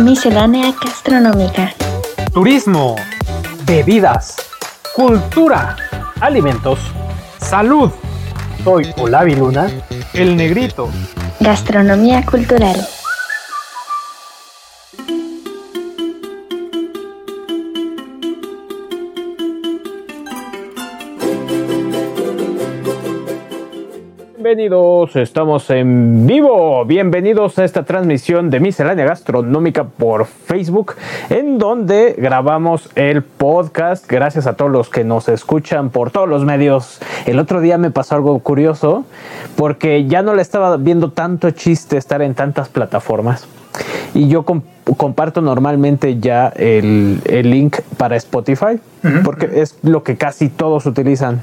Miscelánea gastronómica. Turismo, bebidas, cultura, alimentos, salud. Soy Olavi Luna, el negrito. Gastronomía cultural. Bienvenidos, estamos en vivo. Bienvenidos a esta transmisión de Miscelánea Gastronómica por Facebook, en donde grabamos el podcast. Gracias a todos los que nos escuchan por todos los medios. El otro día me pasó algo curioso, porque ya no le estaba viendo tanto chiste estar en tantas plataformas. Y yo comp- comparto normalmente ya el, el link para Spotify, porque es lo que casi todos utilizan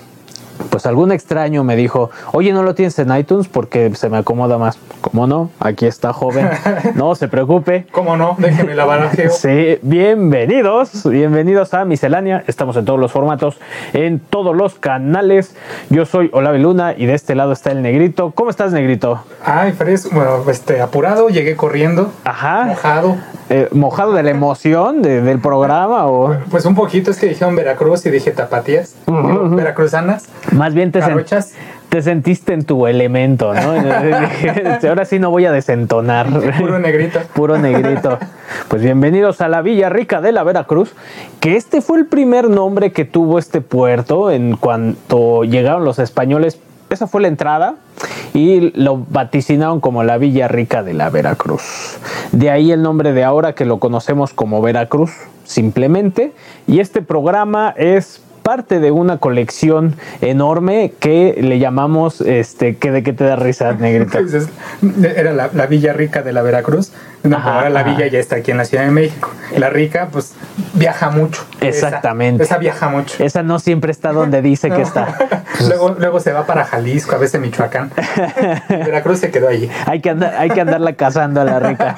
pues algún extraño me dijo, oye, ¿no lo tienes en iTunes? Porque se me acomoda más. ¿Cómo no? Aquí está joven. No se preocupe. ¿Cómo no? Déjeme la barajeo. Sí, bienvenidos, bienvenidos a Miscelánea. Estamos en todos los formatos, en todos los canales. Yo soy Olave Luna y de este lado está el negrito. ¿Cómo estás, negrito? Ay, Fres, bueno, este, apurado, llegué corriendo, Ajá. mojado. Eh, ¿Mojado de la emoción de- del programa o Pues un poquito es que dijeron Veracruz y dije tapatías, digo, veracruzanas, más bien te, sen- te sentiste en tu elemento, ¿no? Ahora sí no voy a desentonar. puro negrito. Puro negrito. Pues bienvenidos a la Villa Rica de la Veracruz, que este fue el primer nombre que tuvo este puerto en cuanto llegaron los españoles. Esa fue la entrada y lo vaticinaron como la Villa Rica de la Veracruz. De ahí el nombre de ahora que lo conocemos como Veracruz, simplemente. Y este programa es parte de una colección enorme que le llamamos, este, que de qué te da risa. Entonces, era la, la Villa Rica de la Veracruz. No, Ajá, ahora la ajá. villa ya está aquí en la Ciudad de México. La rica, pues, viaja mucho. Exactamente. Esa, viaja mucho. Esa no siempre está donde dice que está. luego, luego se va para Jalisco, a veces Michoacán. Veracruz se quedó allí. Hay que, andar, hay que andarla cazando a la rica.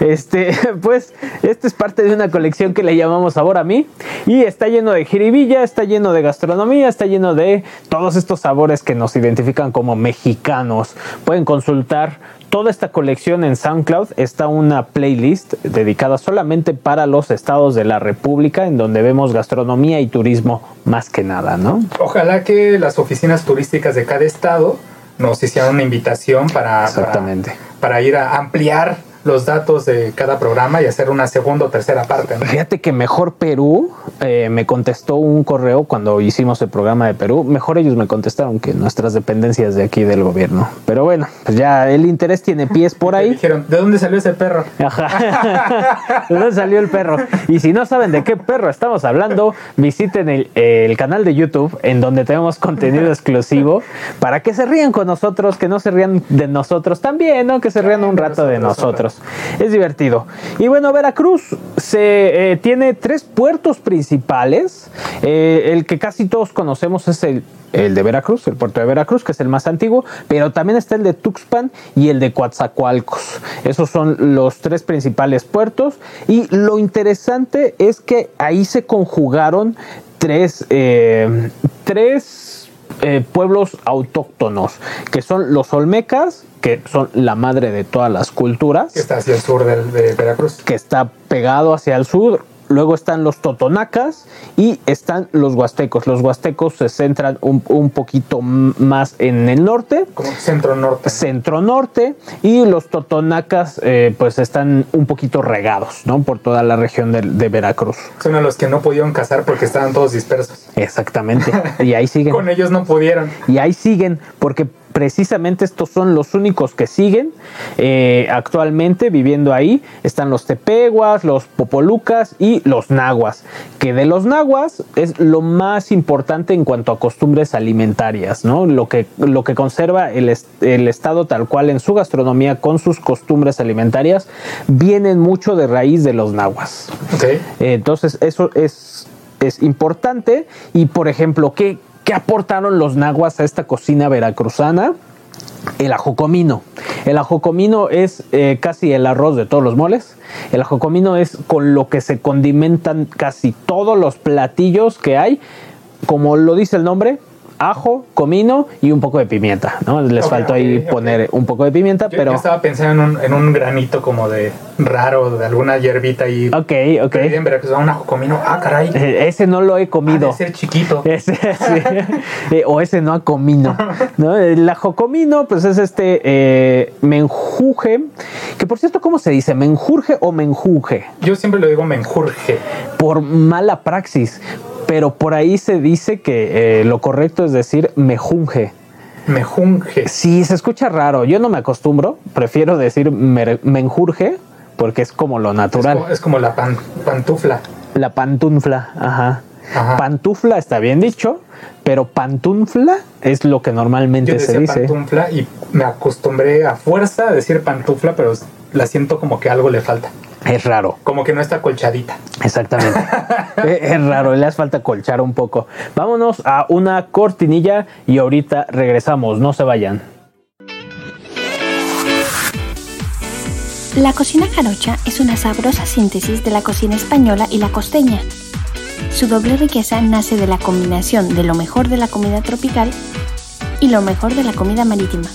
Este, pues, este es parte de una colección que le llamamos Sabor a mí. Y está lleno de jiribilla, está lleno de gastronomía, está lleno de todos estos sabores que nos identifican como mexicanos. Pueden consultar toda esta colección en SoundCloud. Está una playlist dedicada solamente para los estados de la República, en donde vemos gastronomía y turismo más que nada, ¿no? Ojalá que las oficinas turísticas de cada estado nos hicieran una invitación para, Exactamente. para, para ir a ampliar los datos de cada programa y hacer una segunda o tercera parte. ¿no? Fíjate que Mejor Perú eh, me contestó un correo cuando hicimos el programa de Perú. Mejor ellos me contestaron que nuestras dependencias de aquí del gobierno. Pero bueno, pues ya el interés tiene pies por ahí. dijeron, ¿de dónde salió ese perro? Ajá. ¿De dónde salió el perro? Y si no saben de qué perro estamos hablando, visiten el, el canal de YouTube en donde tenemos contenido exclusivo para que se rían con nosotros, que no se rían de nosotros también, ¿no? Que se rían un rato de nosotros. Es divertido. Y bueno, Veracruz se eh, tiene tres puertos principales. Eh, el que casi todos conocemos es el el de Veracruz, el puerto de Veracruz, que es el más antiguo, pero también está el de Tuxpan y el de Coatzacoalcos. Esos son los tres principales puertos y lo interesante es que ahí se conjugaron tres, eh, tres eh, pueblos autóctonos, que son los Olmecas, que son la madre de todas las culturas Que está hacia el sur de, Veracruz. que está pegado hacia el sur. Luego están los totonacas y están los huastecos. Los huastecos se centran un, un poquito más en el norte, Como centro-norte. centro norte, y los totonacas eh, pues están un poquito regados, ¿no? Por toda la región de, de Veracruz. Son a los que no pudieron cazar porque estaban todos dispersos. Exactamente. Y ahí siguen. Con ellos no pudieron. Y ahí siguen, porque precisamente estos son los únicos que siguen eh, actualmente viviendo ahí. Están los tepeguas, los popolucas y los nahuas. Que de los nahuas es lo más importante en cuanto a costumbres alimentarias, ¿no? Lo que, lo que conserva el, est- el estado tal cual en su gastronomía con sus costumbres alimentarias vienen mucho de raíz de los nahuas. Eh, Entonces, eso es, es importante. Y, por ejemplo, ¿qué, ¿qué aportaron los nahuas a esta cocina veracruzana? El ajocomino. El ajocomino es eh, casi el arroz de todos los moles. El ajocomino es con lo que se condimentan casi todos los platillos que hay. Como lo dice el nombre, ajo, comino y un poco de pimienta, ¿no? Les faltó ahí poner un poco de pimienta, Yo, pero... yo estaba pensando en un, en un granito como de raro, de alguna hierbita ahí. Ok, ok. En Veracruz, un ajo comino. Ah, caray. Eh, Ese no lo he Ha comido. de ser chiquito. Ese, sí. Eh, o ese no a comino. ¿no? El ajo comino, pues es este eh, menjuje. Que por cierto, ¿cómo se dice? ¿Menjurje o menjuje? Yo siempre lo digo menjurje. Por mala praxis. Pero por ahí se dice que eh, lo correcto es decir mejunje. Mejunje. Sí, se escucha raro. Yo no me acostumbro. Prefiero decir mer- menjurje porque es como lo Es natural. como, es como la pan- pantufla. La pantunfla, ajá. Ajá. Pantufla está bien dicho, pero pantunfla es lo que normalmente Yo se dice. pantufla y me acostumbré a fuerza a decir pantufla, pero la siento como que algo le falta. Es raro, Como que no está colchadita. exactamente. es es raro, le hace falta colchar un poco. Vámonos a una cortinilla y ahorita regresamos, no se vayan. La cocina jarocha es una sabrosa síntesis de la cocina española y la costeña. Su doble riqueza nace de la combinación de lo mejor de la comida tropical y lo mejor de la comida marítima.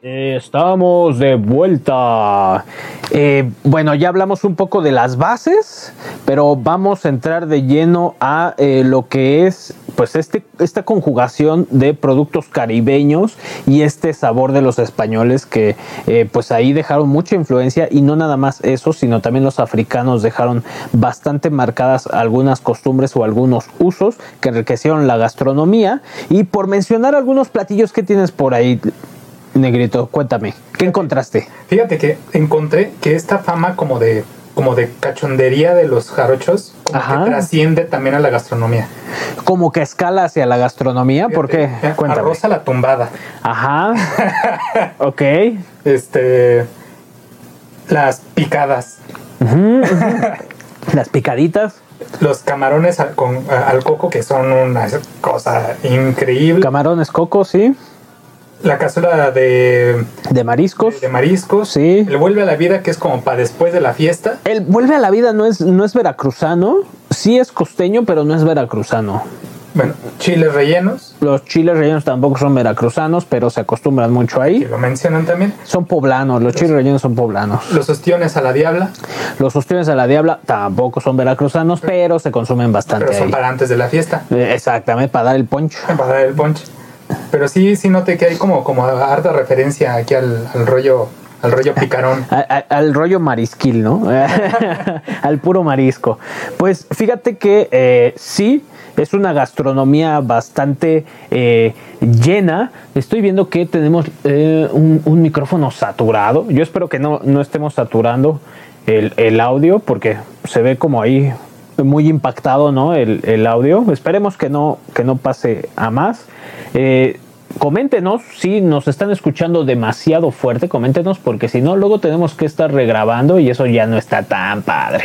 Estamos de vuelta. Eh, bueno, ya hablamos un poco de las bases, pero vamos a entrar de lleno a eh, lo que es pues este, esta conjugación de productos caribeños y este sabor de los españoles que eh, pues ahí dejaron mucha influencia y no nada más eso, sino también los africanos dejaron bastante marcadas algunas costumbres o algunos usos que enriquecieron la gastronomía y por mencionar algunos platillos que tienes por ahí, Negrito, cuéntame, ¿qué encontraste? Fíjate que encontré que esta fama como de como de cachondería de los jarochos como Ajá. que trasciende también a la gastronomía. Como que escala hacia la gastronomía, ¿por qué? Cuéntame. Arroz a la tumbada. Ajá. ok. Este las picadas. Las picaditas, los camarones al, con, al coco que son una cosa increíble. camarones coco, sí. La cazuela de, De mariscos. de mariscos. Sí. El vuelve a la vida que es como para después de la fiesta. El vuelve a la vida no es, no es veracruzano. Sí es costeño, pero no es veracruzano. Bueno, chiles rellenos, Los chiles rellenos tampoco son veracruzanos, pero se acostumbran mucho que ahí. lo mencionan también. Son poblanos, los chiles rellenos son poblanos. Los ostiones a la diabla, Los ostiones a la diabla tampoco son veracruzanos, pero se consumen bastante pero son ahí. para antes de la fiesta, Eh, Exactamente, para dar el poncho. para dar el ponche. Pero sí, sí noté que hay como, como harta referencia aquí al, al rollo, al rollo picarón. Al rollo marisquil, ¿no? al puro marisco. Pues fíjate que eh, sí, es una gastronomía bastante eh, llena. Estoy viendo que tenemos eh, un, un micrófono saturado. Yo espero que no, no estemos saturando el, el audio porque se ve como ahí muy impactado, ¿no? El, el audio. Esperemos que no, que no pase a más. Eh, coméntenos si nos están escuchando demasiado fuerte, coméntenos porque si no, luego tenemos que estar regrabando y eso ya no está tan padre.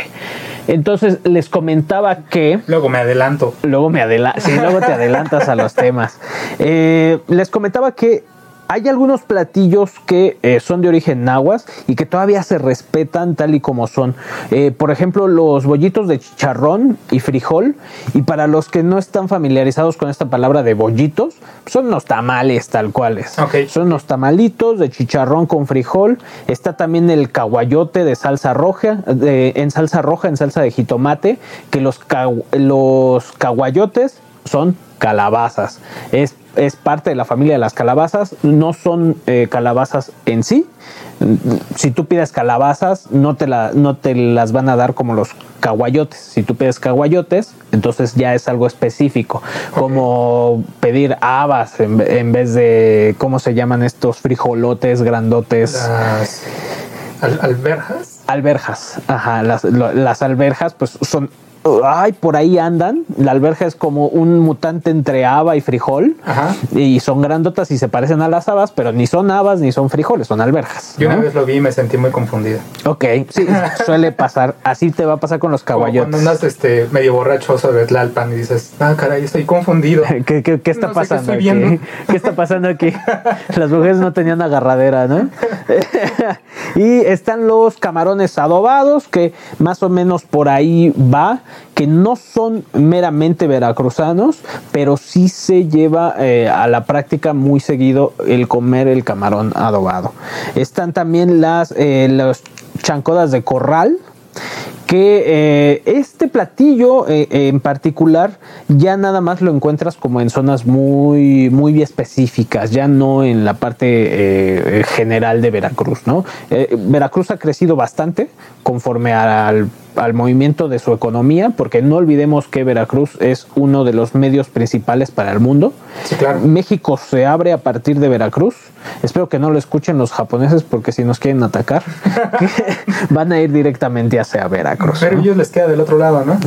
Entonces les comentaba que Luego me adelanto. luego me adela sí, luego te adelantas a los temas. Eh, les comentaba que hay algunos platillos que eh, son de origen nahuas y que todavía se respetan tal y como son. Eh, por ejemplo, los bollitos de chicharrón y frijol. Y para los que no están familiarizados con esta palabra de bollitos, son los tamales tal cuales. Son los tamalitos de chicharrón con frijol. Está también el caguayote de salsa roja, de- en salsa roja, en salsa de jitomate, que los caguayotes son calabazas. Es, es parte de la familia de las calabazas, no son eh, calabazas en sí. Si tú pides calabazas, no te, la, no te las van a dar como los caguayotes. Si tú pides caguayotes, entonces ya es algo específico, como pedir habas en, en vez de, ¿cómo se llaman estos frijolotes grandotes? Las al- alberjas. Alberjas, ajá, las, lo- las alberjas pues son ay, por ahí andan. La alberja es como un mutante entre haba y frijol. Ajá. Y son grandotas y se parecen a las habas, pero ni son habas ni son frijoles, son alberjas. Yo ¿no? una vez lo vi y me sentí muy confundido. Ok, sí, suele pasar. Así te va a pasar con los Como cuando caballotes. andas este, medio borracho sobre Tlalpan y dices, ah, caray, estoy confundido. ¿Qué, qué- qué está No qué pasando estoy aquí? ¿Qué está pasando aquí? Las mujeres no tenían agarradera, ¿no? y están los camarones adobados, que más o menos por ahí va, que no son meramente veracruzanos, pero sí se lleva eh, a la práctica muy seguido el comer el camarón adobado. Están también las eh, chancodas de corral, que eh, este platillo eh, en particular ya nada más lo encuentras como en zonas muy muy específicas, ya no en la parte general de Veracruz, ¿no? Veracruz ha crecido bastante conforme al, al movimiento de su economía, porque no olvidemos que Veracruz es uno de los medios principales para el mundo. Sí, claro. México se abre a partir de Veracruz. Espero que no lo escuchen los japoneses porque si nos quieren atacar, van a ir directamente hacia Veracruz. Pero ¿no? ellos les queda del otro lado, ¿no?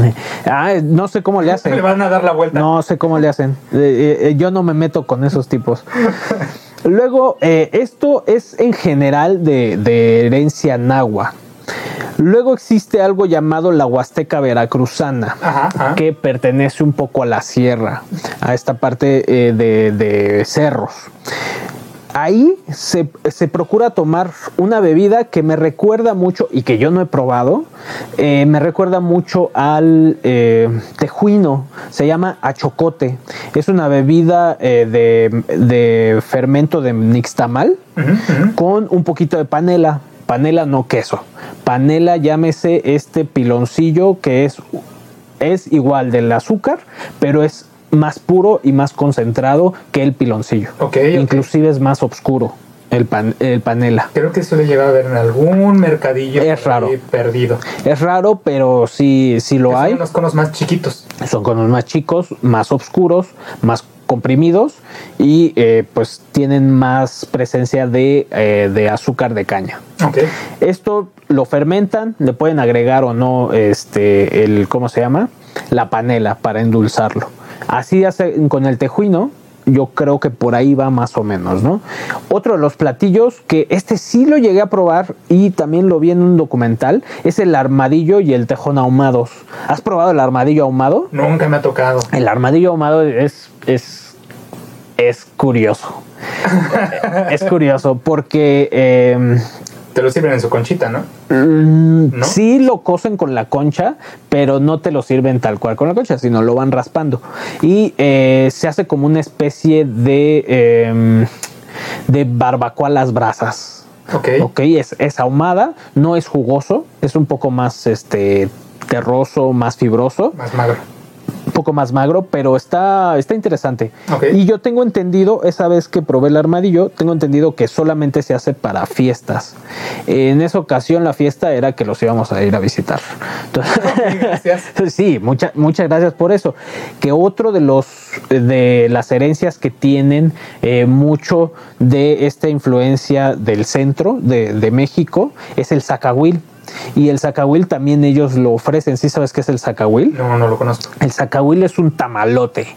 Ah, no sé cómo le Le hacen. van a dar la vuelta. No sé cómo le hacen. Eh, eh, yo no me meto con esos tipos. Luego, eh, esto es en general de, de herencia nahua. Luego existe algo llamado la Huasteca Veracruzana, Ajá, ajá. que pertenece un poco a la sierra, a esta parte eh, de, de cerros. Ahí se, se procura tomar una bebida que me recuerda mucho y que yo no he probado, eh, me recuerda mucho al eh, tejuino, se llama achocote. Es una bebida eh, de, de fermento de nixtamal con un poquito de panela. Panela no queso. Panela llámese este piloncillo que es, es igual del azúcar, pero es más puro y más concentrado que el piloncillo. Ok, ok. Inclusive es más oscuro el, pan, el panela. Creo que eso le llega a ver en algún mercadillo Es raro. perdido. Es raro, pero sí, sí lo Que son hay. unos conos más chiquitos. Son conos más chicos, más oscuros, más comprimidos y eh, pues tienen más presencia de, eh, de azúcar de caña. Ok. Esto lo fermentan, le pueden agregar o no este el ¿cómo se llama? la panela para endulzarlo. Así hacen con el tejuino, yo creo que por ahí va más o menos, ¿no? Otro de los platillos que este sí lo llegué a probar y también lo vi en un documental es el armadillo y el tejón ahumados. ¿Has probado el armadillo ahumado? Nunca me ha tocado. El armadillo ahumado es, es, es curioso. es curioso porque eh, Te lo sirven en su conchita, ¿no? Mm, ¿No? Sí lo cocen con la concha, pero no te lo sirven tal cual con la concha, sino lo van raspando. Y eh, se hace como una especie de, eh, de barbacoa a las brasas. Ok. Ok, es, es ahumada, no es jugoso, es un poco más este terroso, más fibroso Más magro. Poco más magro, pero está, está interesante. Y yo tengo entendido, esa vez que probé el armadillo, tengo entendido que solamente se hace para fiestas. En esa ocasión la fiesta era que los íbamos a ir a visitar. Entonces, Gracias. Sí, mucha- muchas gracias por eso. Que otro de los de las herencias que tienen eh, mucho de esta influencia del centro de, de México es el zacahuil. Y el zacahuil también ellos lo ofrecen. ¿Sí sabes qué es el zacahuil? No, no lo conozco. El zacahuil es un tamalote.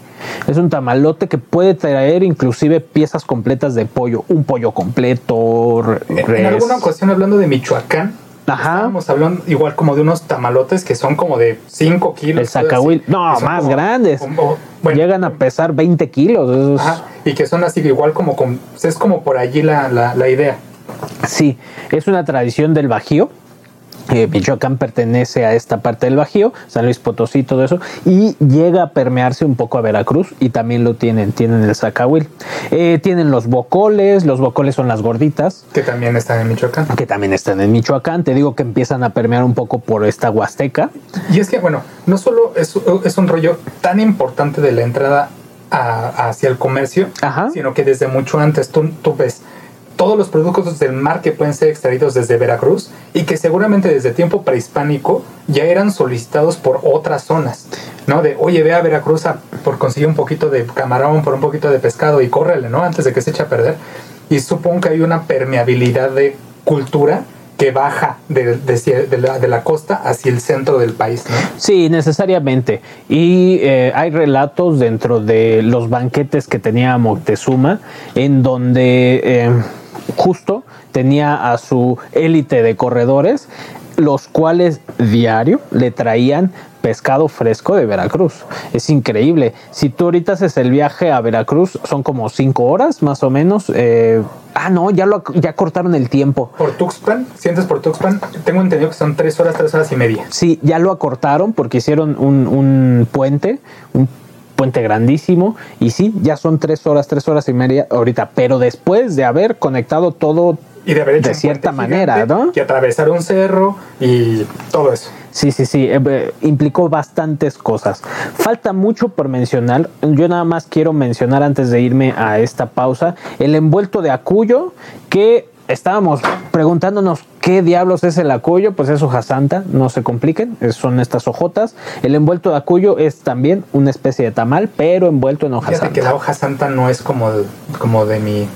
Es un tamalote que puede traer inclusive piezas completas de pollo. Un pollo completo, En, alguna ocasión hablando de Michoacán, Ajá. estábamos hablando igual como de unos tamalotes que son como de 5 kilos. El zacahuil. así, No, más como- grandes. como- bueno, Llegan a pesar 20 kilos. Ajá, y que son así igual como con, es como por allí la, la, la idea. Sí, es una tradición del Bajío. Eh, Michoacán pertenece a esta parte del Bajío, San Luis Potosí, todo eso, y llega a permearse un poco a Veracruz y también lo tienen, tienen el zacahuil. Eh, tienen los bocoles, los bocoles son las gorditas, Que también están en Michoacán. que también están en Michoacán. Te digo que empiezan a permear un poco por esta huasteca. Y es que, bueno, no solo es, es un rollo tan importante de la entrada a- hacia el comercio, Ajá. sino que desde mucho antes tú, tú ves todos los productos del mar que pueden ser extraídos desde Veracruz y que seguramente desde tiempo prehispánico ya eran solicitados por otras zonas, ¿no? De, oye, ve a Veracruz a- por conseguir un poquito de camarón, por un poquito de pescado y córrele, ¿no? Antes de que se eche a perder. Y supongo que hay una permeabilidad de cultura que baja de, de- de la, de la costa hacia el centro del país, ¿no? Sí, necesariamente. Y eh, hay relatos dentro de los banquetes que tenía Moctezuma, en donde eh, justo tenía a su élite de corredores, los cuales diario le traían pescado fresco de Veracruz. Es increíble. Si tú ahorita haces el viaje a Veracruz, son como cinco horas más o menos. Eh, ah, no, ya, lo, ya cortaron el tiempo. Por Tuxpan, sientes por Tuxpan, tengo entendido que son tres horas, tres horas y media. Sí, ya lo acortaron porque hicieron un, un puente, un puente grandísimo. Y sí, ya son tres horas, tres horas y media ahorita. Pero después de haber conectado todo Y de haber hecho De cierta manera, ¿no? Y atravesar un cerro y todo eso. Sí, sí, sí, eh, eh, implicó bastantes cosas. Falta mucho por mencionar. Yo nada más quiero mencionar antes de irme a esta pausa el envuelto de acuyo que estábamos preguntándonos qué diablos es el acuyo, pues es hoja santa, no se compliquen, son estas hojotas. El envuelto de acuyo es también una especie de tamal, pero envuelto en hoja Fíjate santa. que la hoja santa no es como, como de mi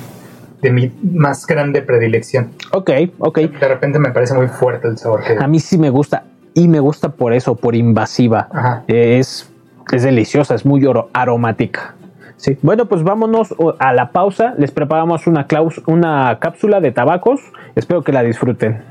de mi más grande predilección. Ok, ok. De repente me parece muy fuerte el sabor que A mí sí me gusta y me gusta por eso, por invasiva. Ajá. Es, es deliciosa, es muy aromática. Sí. Bueno, pues vámonos a la pausa. Les preparamos una, claus- una cápsula de tabacos. Espero que la disfruten.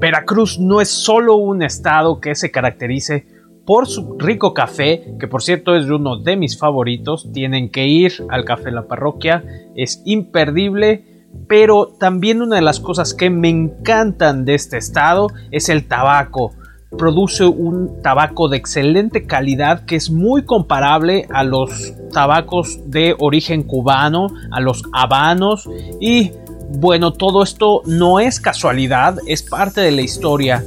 Veracruz no es solo un estado que se caracterice por su rico café, que por cierto es uno de mis favoritos, tienen que ir al café La Parroquia, es imperdible, pero también una de las cosas que me encantan de este estado es el tabaco. Produce un tabaco de excelente calidad que es muy comparable a los tabacos de origen cubano, a los habanos y bueno, todo esto no es casualidad, es parte de la historia.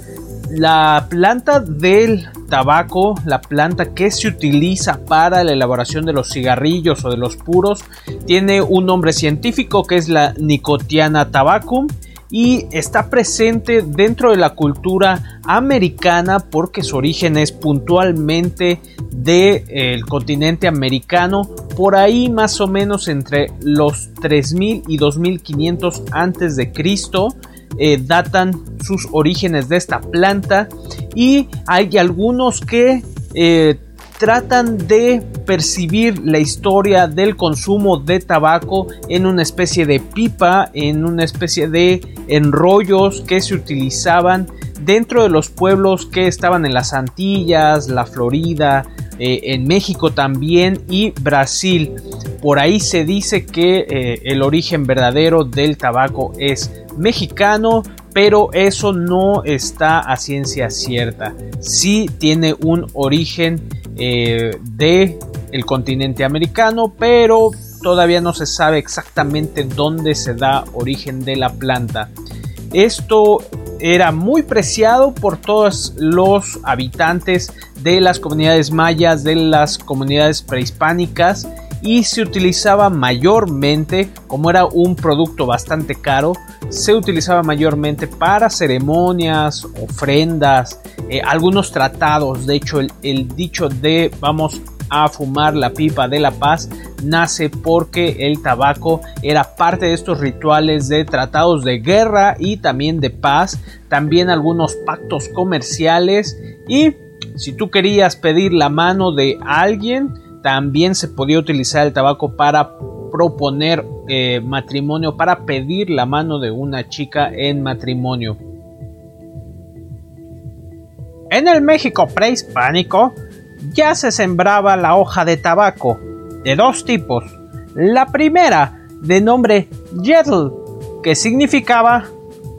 La planta del tabaco, la planta que se utiliza para la elaboración de los cigarrillos o de los puros, tiene un nombre científico que es la Nicotiana tabacum y está presente dentro de la cultura americana porque su origen es puntualmente del continente americano por ahí más o menos entre los 3000 y 2500 antes de Cristo eh, datan sus orígenes de esta planta y hay algunos que eh, tratan de percibir la historia del consumo de tabaco en una especie de pipa, en una especie de enrollos que se utilizaban dentro de los pueblos que estaban en las Antillas, la Florida, eh, en México también y Brasil. Por ahí se dice que el origen verdadero del tabaco es mexicano, pero eso no está a ciencia cierta. Sí tiene un origen eh, de el continente americano, pero todavía no se sabe exactamente dónde se da origen de la planta. Esto era muy preciado por todos los habitantes de las comunidades mayas, de las comunidades prehispánicas y se utilizaba mayormente, como era un producto bastante caro, se utilizaba mayormente para ceremonias, ofrendas, eh, algunos tratados. De hecho, el, el dicho de vamos a fumar la pipa de la paz nace porque el tabaco era parte de estos rituales de tratados de guerra y también de paz, también algunos pactos comerciales y si tú querías pedir la mano de alguien, también se podía utilizar el tabaco para proponer eh, matrimonio, para pedir la mano de una chica en matrimonio. En el México prehispánico ya se sembraba la hoja de tabaco de dos tipos. La primera, de nombre yetl, que significaba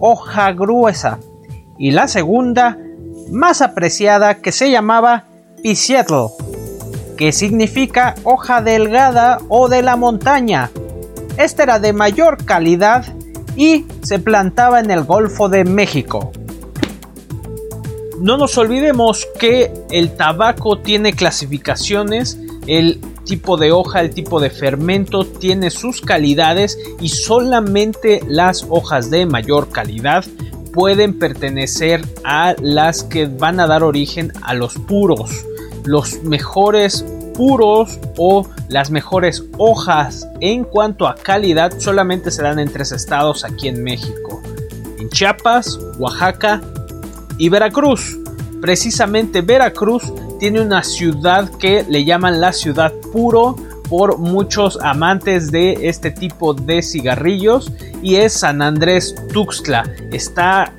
hoja gruesa, y la segunda, más apreciada, que se llamaba pisietl, que significa hoja delgada o de la montaña. Esta era de mayor calidad y se plantaba en el Golfo de México. No nos olvidemos que el tabaco tiene clasificaciones, el tipo de hoja, el tipo de fermento tiene sus calidades y solamente las hojas de mayor calidad pueden pertenecer a las que van a dar origen a los puros. Los mejores puros o las mejores hojas en cuanto a calidad solamente se dan en tres estados aquí en México. En Chiapas, Oaxaca y Veracruz. Precisamente Veracruz tiene una ciudad que le llaman la ciudad puro por muchos amantes de este tipo de cigarrillos y es San Andrés Tuxtla. Está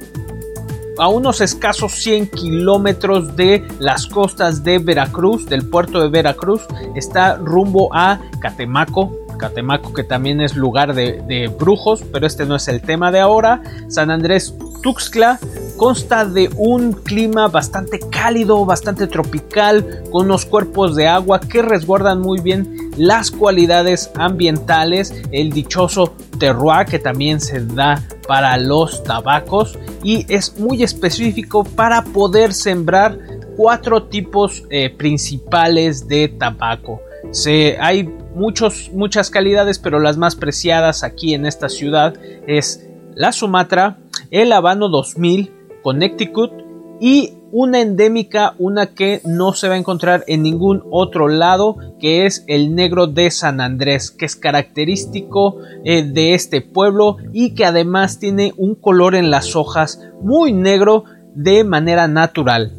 a unos escasos 100 kilómetros de las costas de Veracruz, del puerto de Veracruz, está rumbo a Catemaco. Catemaco que también es lugar de, de brujos, pero este no es el tema de ahora. San Andrés Tuxtla consta de un clima bastante cálido, bastante tropical, con unos cuerpos de agua que resguardan muy bien las cualidades ambientales, el dichoso terroir que también se da para los tabacos y es muy específico para poder sembrar cuatro tipos eh, principales de tabaco. Se, hay muchos, muchas calidades, pero las más preciadas aquí en esta ciudad es la Sumatra, el Habano 2000, Connecticut y una endémica, una que no se va a encontrar en ningún otro lado, que es el negro de San Andrés, que es característico eh, de este pueblo y que además tiene un color en las hojas muy negro de manera natural.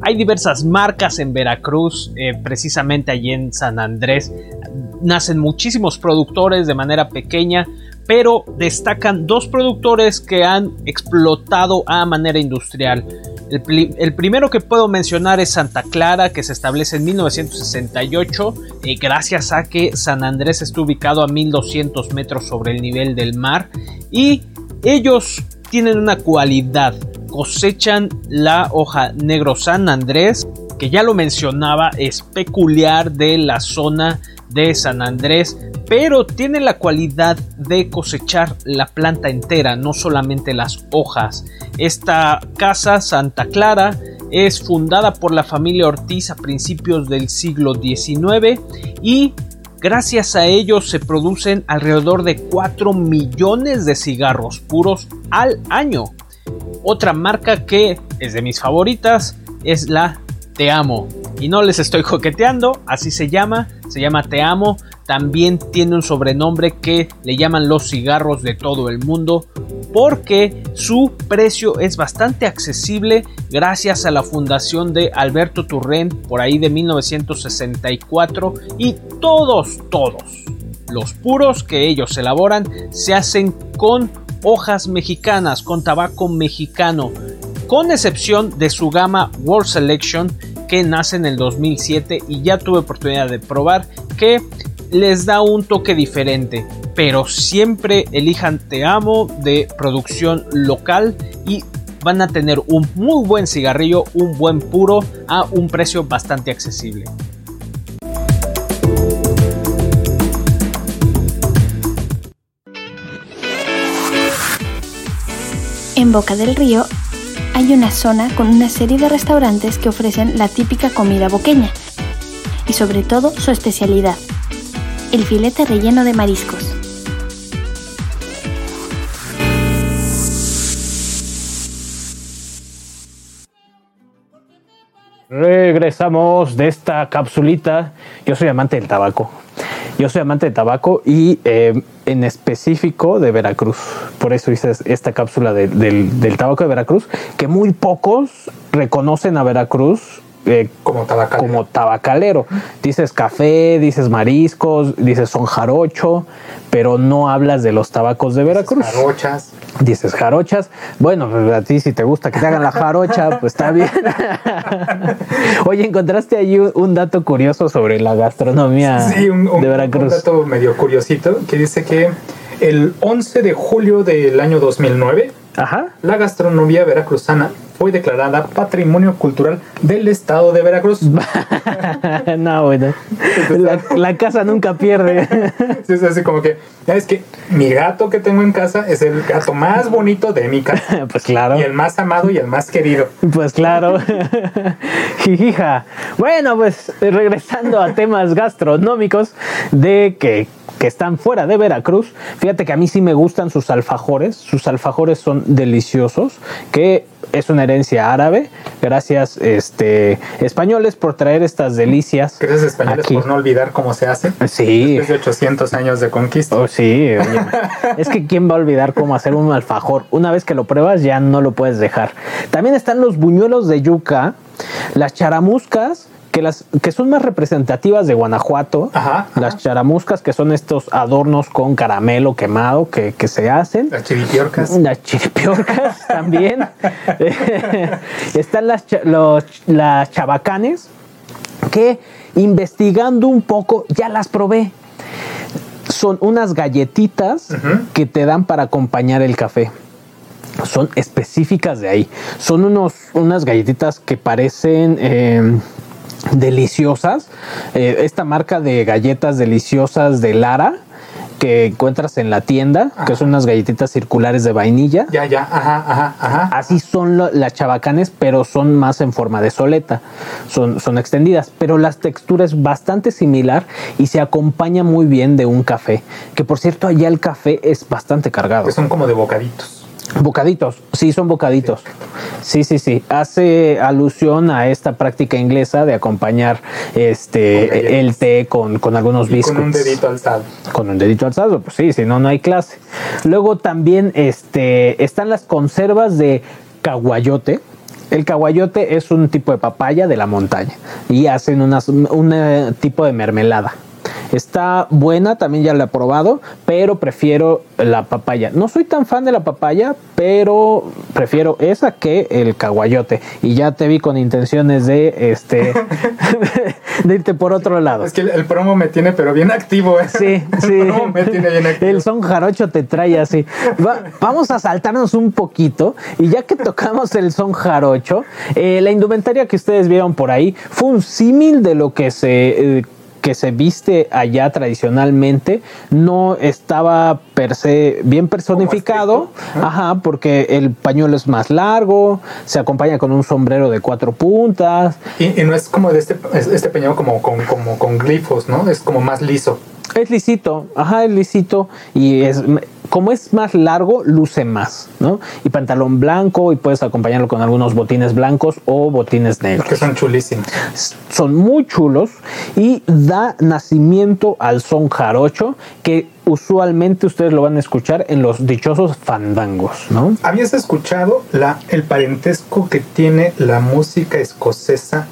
Hay diversas marcas en Veracruz, eh, precisamente allí en San Andrés. Nacen muchísimos productores de manera pequeña, pero destacan dos productores que han explotado a manera industrial. El, primero que puedo mencionar es Santa Clara, que se establece en 1968, eh, gracias a que San Andrés está ubicado a 1200 metros sobre el nivel del mar. Y ellos tienen una cualidad, cosechan la hoja negro San Andrés, que ya lo mencionaba, es peculiar de la zona de San Andrés, pero tiene la cualidad de cosechar la planta entera, no solamente las hojas. Esta casa Santa Clara es fundada por la familia Ortiz a principios del siglo XIX y gracias a ello se producen alrededor de 4 millones de cigarros puros al año. Otra marca que es de mis favoritas es la Te Amo. Y no les estoy coqueteando, así se llama, se llama Te Amo. También tiene un sobrenombre que le llaman los cigarros de todo el mundo porque su precio es bastante accesible gracias a la fundación de Alberto Turren por ahí de 1964 y todos, todos los puros que ellos elaboran se hacen con hojas mexicanas, con tabaco mexicano, con excepción de su gama World Selection que nace en el 2007 y ya tuve oportunidad de probar que les da un toque diferente, pero siempre elijan Te Amo de producción local y van a tener un muy buen cigarrillo, un buen puro a un precio bastante accesible. En Boca del Río hay una zona con una serie de restaurantes que ofrecen la típica comida boqueña y sobre todo su especialidad, el filete relleno de mariscos. Regresamos de esta capsulita. Yo soy amante del tabaco. Yo soy amante de tabaco y eh, en específico de Veracruz. Por eso hice esta cápsula del, del tabaco de Veracruz, que muy pocos reconocen a Veracruz eh, como, tabacalero. como tabacalero. Dices café, dices mariscos, dices son jarocho, pero no hablas de los tabacos de Veracruz. Dices jarochas. Dices jarochas. Bueno, pues a ti si te gusta que te hagan la jarocha, pues está bien. Oye, encontraste ahí un, dato curioso sobre la gastronomía de Veracruz. Un dato medio curiosito que dice que el 11 de julio del año 2009, Ajá. la gastronomía veracruzana fue declarada Patrimonio Cultural del Estado de Veracruz. no, bueno. La, casa nunca pierde. es así como que, es que mi gato que tengo en casa es el gato más bonito de mi casa. Pues claro. Y el más amado y el más querido. Pues claro. Jijija. Bueno, pues regresando a temas gastronómicos, de que que están fuera de Veracruz, fíjate que a mí sí me gustan sus alfajores. Sus alfajores son deliciosos, que es una herencia árabe. Gracias, este, españoles, por traer estas delicias. Gracias, españoles, aquí. por no olvidar cómo se hace. Sí. Después de 800 años de conquista. Oh, sí, oye, es que quién va a olvidar cómo hacer un alfajor. Una vez que lo pruebas ya no lo puedes dejar. También están los buñuelos de yuca, las charamuscas, que, las, que son más representativas de Guanajuato. Ajá, ajá. Las charamuscas, que son estos adornos con caramelo quemado que, que se hacen. Las chiripiorcas. Las chiripiorcas también. Están las, los- las chabacanes que investigando un poco ya las probé. Son unas galletitas que te dan para acompañar el café. Son específicas de ahí. Son unos, unas galletitas que parecen eh, deliciosas. Eh, esta marca de galletas deliciosas de Lara que encuentras en la tienda, que son unas galletitas circulares de vainilla. Ya, ya, ajá, ajá, ajá. Así son lo- las chabacanes, pero son más en forma de soleta, son, son extendidas, pero la textura es bastante similar y se acompaña muy bien de un café, que por cierto allá el café es bastante cargado. Que son como de bocaditos. Bocaditos, sí, son bocaditos. Sí, sí, sí. Hace alusión a esta práctica inglesa de acompañar este el té con, con algunos biscuits. con un dedito alzado. Con un dedito alzado, pues sí, si no, no hay clase. Luego también este, están las conservas de caguayote. El caguayote es un tipo de papaya de la montaña y hacen un eh, tipo de mermelada. Está buena, también ya la he probado, pero prefiero la papaya. No soy tan fan de la papaya, pero prefiero esa que el caguayote. Y ya te vi con intenciones de este de irte por otro lado. Es que el, el promo me tiene, pero bien activo, ¿eh? Sí, sí. El promo me tiene bien activo. El son jarocho te trae así. Va- vamos a saltarnos un poquito y ya que tocamos el son jarocho, eh, la indumentaria que ustedes vieron por ahí fue un símil de lo que se... eh, que se viste allá tradicionalmente no estaba per se bien personificado, ajá, porque el pañuelo es más largo, se acompaña con un sombrero de cuatro puntas, Y, y no es como de este, es- este peñado como con, como con glifos, ¿no? Es como más liso. Es lisito, ajá, es lisito y es como es más largo, luce más, ¿no? Y pantalón blanco y puedes acompañarlo con algunos botines blancos o botines negros. Que son chulísimos. Son muy chulos y da nacimiento al son jarocho que usualmente ustedes lo van a escuchar en los dichosos fandangos, ¿no? ¿Habías escuchado la, el parentesco que tiene la música escocesa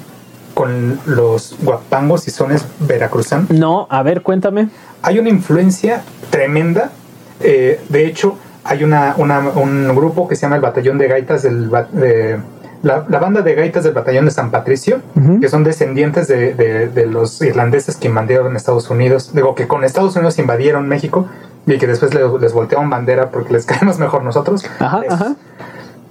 con los guapangos y sones veracruzanos? No, a ver, cuéntame. Hay una influencia tremenda. Eh, de hecho, hay una, una- un grupo que se llama el Batallón de Gaitas del... de- la, la banda de gaitas del Batallón de San Patricio, que son descendientes de, de- de los irlandeses que invadieron Estados Unidos, digo que con Estados Unidos invadieron México y que después le- les voltearon bandera porque les caemos mejor nosotros. Ajá.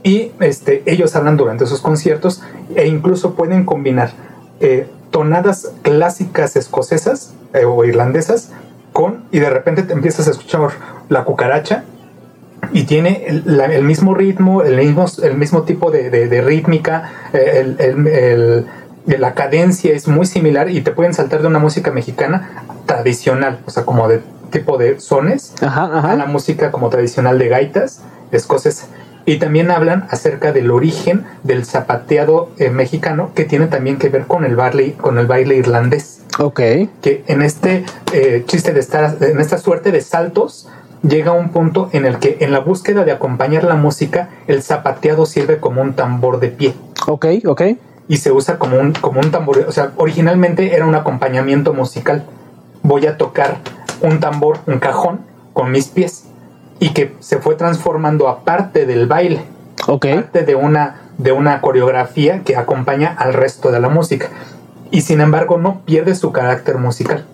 Y este, ellos hablan durante sus conciertos e incluso pueden combinar eh, tonadas clásicas escocesas eh, o irlandesas con, y de repente te empiezas a escuchar la cucaracha y tiene el, la- el mismo ritmo, el mismo, el mismo tipo de, de- de rítmica, eh, el- la cadencia es muy similar y te pueden saltar de una música mexicana tradicional, o sea, como de tipo de sones, Ajá, a la música como tradicional de gaitas escocesa. Y también hablan acerca del origen del zapateado eh, mexicano que tiene también que ver con el baile, con el baile irlandés. Ok. Que en este eh, chiste de estar, en esta suerte de saltos, llega un punto en el que en la búsqueda de acompañar la música, el zapateado sirve como un tambor de pie Ok, ok. y se usa como un, como un tambor. O sea, originalmente era un acompañamiento musical. Voy a tocar un tambor, un cajón, con mis pies. Y que se fue transformando a parte del baile, Ok. parte de una, de una coreografía que acompaña al resto de la música. Y sin embargo, no pierde su carácter musical.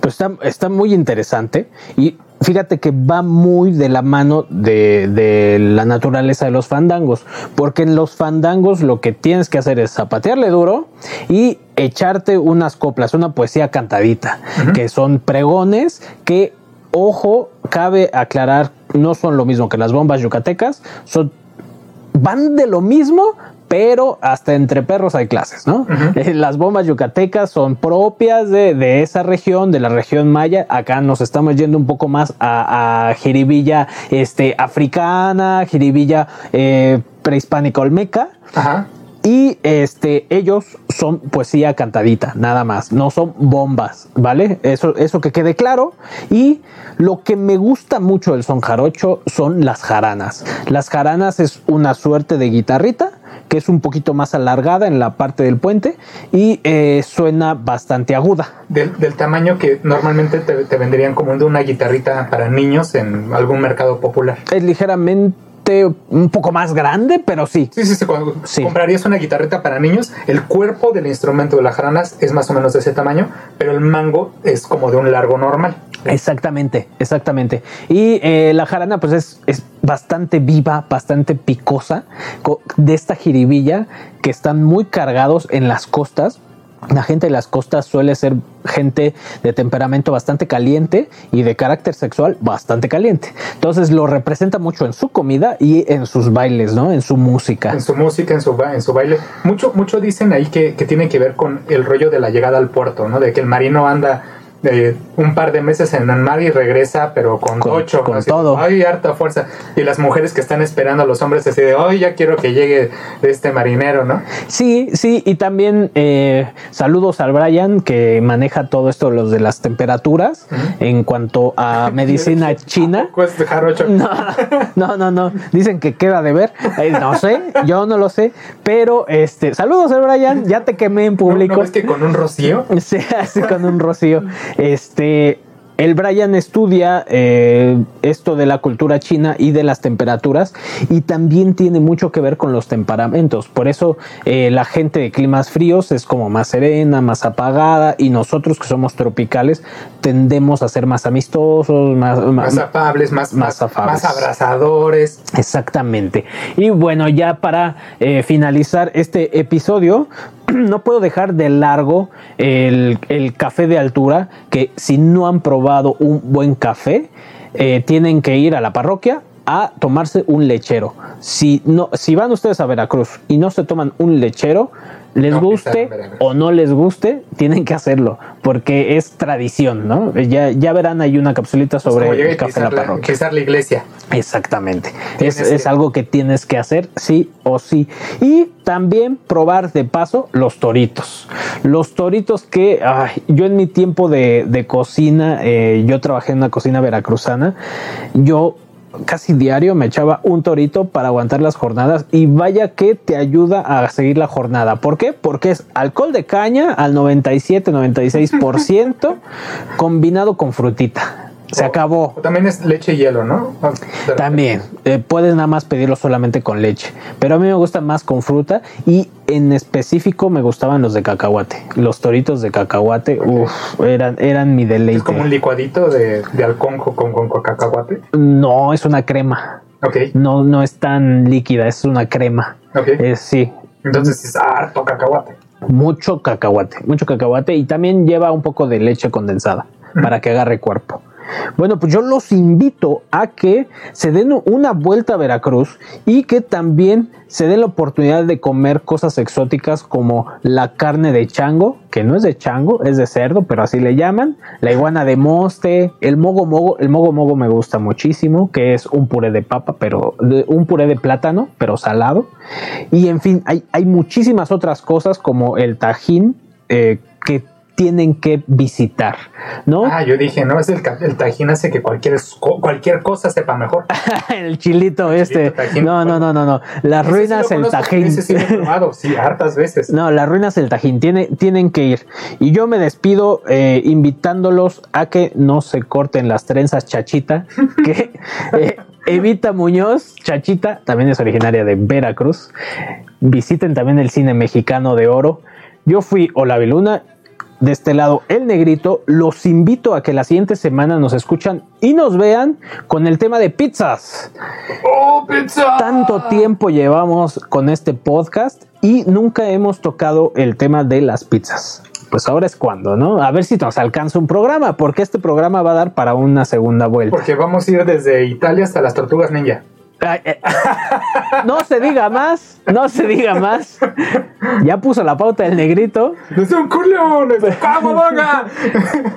Pues está, está muy interesante y fíjate que va muy de la mano de, de la naturaleza de los fandangos, porque en los fandangos lo que tienes que hacer es zapatearle duro y echarte unas coplas, una poesía cantadita, que son pregones que, ojo, cabe aclarar, no son lo mismo que las bombas yucatecas, son van de lo mismo, pero hasta entre perros hay clases, ¿no? Eh, Las bombas yucatecas son propias de, de, esa región, de la región maya. Acá nos estamos yendo un poco más a, a jiribilla este, africana, jiribilla eh, prehispánica olmeca. Ajá. Y este, ellos son poesía cantadita, nada más. No son bombas, ¿vale? Eso, eso que quede claro. Y lo que me gusta mucho del son jarocho son las jaranas. Las jaranas es una suerte de guitarrita que es un poquito más alargada en la parte del puente y eh, suena bastante aguda. Del, del, tamaño que normalmente te, te vendrían como de una guitarrita para niños en algún mercado popular. Es ligeramente un poco más grande, pero sí. Sí, sí, sí. Cuando sí. comprarías una guitarrita para niños, el cuerpo del instrumento de las jaranas es más o menos de ese tamaño, pero el mango es como de un largo normal. Exactamente, exactamente. Y eh, la jarana, pues es, es bastante viva, bastante picosa, de esta jiribilla que están muy cargados en las costas la gente de las costas suele ser gente de temperamento bastante caliente y de carácter sexual bastante caliente. Entonces lo representa mucho en su comida y en sus bailes, ¿no? En su música. En su música, en su, en su baile. Mucho, mucho dicen ahí que, que tiene que ver con el rollo de la llegada al puerto, ¿no? De que el marino anda eh, un par de meses en el mar y regresa, pero con, con ocho. Con así, todo. Ay, harta fuerza. Y las mujeres que están esperando a los hombres así de, ay, ya quiero que llegue este marinero, ¿no? Sí, sí, y también eh, saludos al Brian que maneja todo esto, los de las temperaturas, uh -huh. en cuanto a medicina china. No, no, no, no. Dicen que queda de ver. Eh, no sé, yo no lo sé. Pero este, saludos al Brian, ya te quemé en público. ¿No, no ves que con un rocío? Sí, así con un rocío. Este, el Brian estudia eh, esto de la cultura china y de las temperaturas y también tiene mucho que ver con los temperamentos. Por eso eh, la gente de climas fríos es como más serena, más apagada y nosotros que somos tropicales tendemos a ser más amistosos, más, más, más afables, más, más, afables. más abrazadores. Exactamente. Y bueno, ya para eh, finalizar este episodio, no puedo dejar de largo el, el, café de altura, que si no han probado un buen café, eh, tienen que ir a la parroquia a tomarse un lechero. Si, no, si van ustedes a Veracruz y no se toman un lechero, les no, guste o no les guste, tienen que hacerlo, porque es tradición, ¿no? Ya, ya verán, hay una capsulita sobre el café de la parroquia. La, la iglesia. Exactamente. Es, es, algo que tienes que hacer, sí o sí. Y también probar de paso los toritos. Los toritos que ay, yo en mi tiempo de, de cocina, eh, yo trabajé en una cocina veracruzana, yo casi diario me echaba un torito para aguantar las jornadas y vaya que te ayuda a seguir la jornada. ¿Por qué? Porque es alcohol de caña al 97-96% combinado con frutita. Se o, acabó. O también es leche y hielo, ¿no? También. Eh, puedes nada más pedirlo solamente con leche. Pero a mí me gusta más con fruta y en específico me gustaban los de cacahuate. Los toritos de cacahuate, okay. uff, eran, eran mi deleite. ¿Es como un licuadito de, de alconjo con, con, con cacahuate? No, es una crema. Ok. No, no es tan líquida, es una crema. Ok. Es, sí. Entonces es harto cacahuate. Mucho cacahuate, mucho cacahuate y también lleva un poco de leche condensada para que agarre cuerpo. Bueno, pues yo los invito a que se den una vuelta a Veracruz y que también se den la oportunidad de comer cosas exóticas como la carne de chango, que no es de chango, es de cerdo, pero así le llaman, la iguana de moste, el mogo mogo, el mogo mogo me gusta muchísimo, que es un puré de papa, pero un puré de plátano, pero salado. Y en fin, hay, hay muchísimas otras cosas como el tajín, eh, que tienen que visitar, ¿no? Ah, yo dije, no, es el, el tajín hace que cualquier, cualquier cosa sepa mejor. el chilito el este. Tajín, no, no, no, no, no. Las ruinas sí el tajín. Sí hartas veces. No, las ruinas el tajín tiene, tienen que ir. Y yo me despido eh, invitándolos a que no se corten las trenzas chachita, que eh, Evita Muñoz, Chachita, también es originaria de Veracruz. Visiten también el cine mexicano de oro. Yo fui Olaviluna de este lado el negrito. Los invito a que la siguiente semana nos escuchan y nos vean con el tema de pizzas. ¡Oh, pizza! Tanto tiempo llevamos con este podcast y nunca hemos tocado el tema de las pizzas. Pues ahora es cuando, ¿no? A ver si nos alcanza un programa, porque este programa va a dar para una segunda vuelta. Porque vamos a ir desde Italia hasta las tortugas ninja. Eh, no se diga más, no se diga más. Ya puso la pauta el negrito. ¡Es un un caguabonga!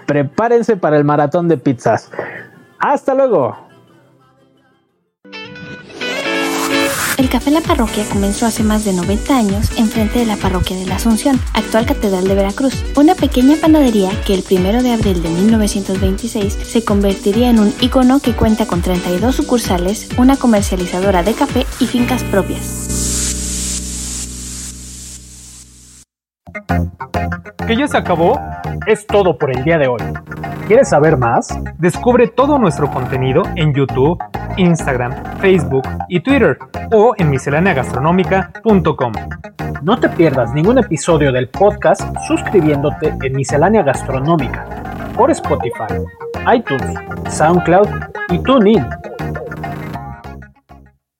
Prepárense para el maratón de pizzas. Hasta luego. Café La Parroquia comenzó hace más de 90 años enfrente de la Parroquia de la Asunción, actual Catedral de Veracruz, una pequeña panadería que el 1 de abril de 1926 se convertiría en un icono que cuenta con 32 sucursales, una comercializadora de café y fincas propias. que ya se acabó, es todo por el día de hoy. ¿Quieres saber más? Descubre todo nuestro contenido en YouTube, Instagram, Facebook y Twitter o en misceláneagastronómica.com. No te pierdas ningún episodio del podcast suscribiéndote en Miscelánea Gastronómica por Spotify, iTunes, SoundCloud y TuneIn.